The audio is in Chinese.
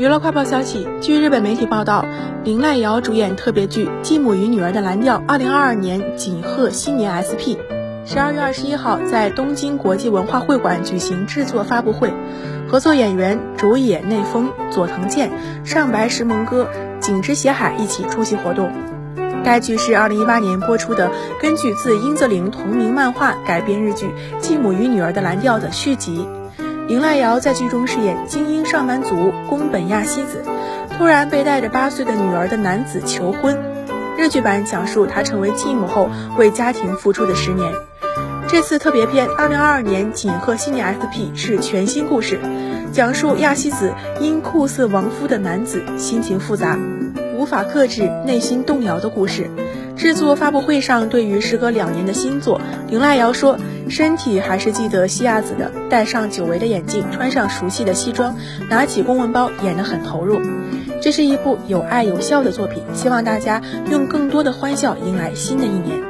娱乐快报消息，据日本媒体报道，林濑遥主演特别剧《继母与女儿的蓝调》二零二二年锦贺新年 SP，十二月二十一号在东京国际文化会馆举行制作发布会，合作演员竹野内丰、佐藤健、上白石萌歌、景之斜海一起出席活动。该剧是二零一八年播出的，根据自英泽灵同名漫画改编日剧《继母与女儿的蓝调》的续集。林濑遥在剧中饰演精英上班族宫本亚希子，突然被带着八岁的女儿的男子求婚。日剧版讲述她成为继母后为家庭付出的十年。这次特别篇《二零二二年锦贺新年 SP》是全新故事，讲述亚希子因酷似亡夫的男子心情复杂，无法克制内心动摇的故事。制作发布会上，对于时隔两年的新作，林濑遥说：“身体还是记得西亚子的，戴上久违的眼镜，穿上熟悉的西装，拿起公文包，演得很投入。这是一部有爱有笑的作品，希望大家用更多的欢笑迎来新的一年。”